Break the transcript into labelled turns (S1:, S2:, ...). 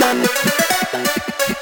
S1: Done. Done.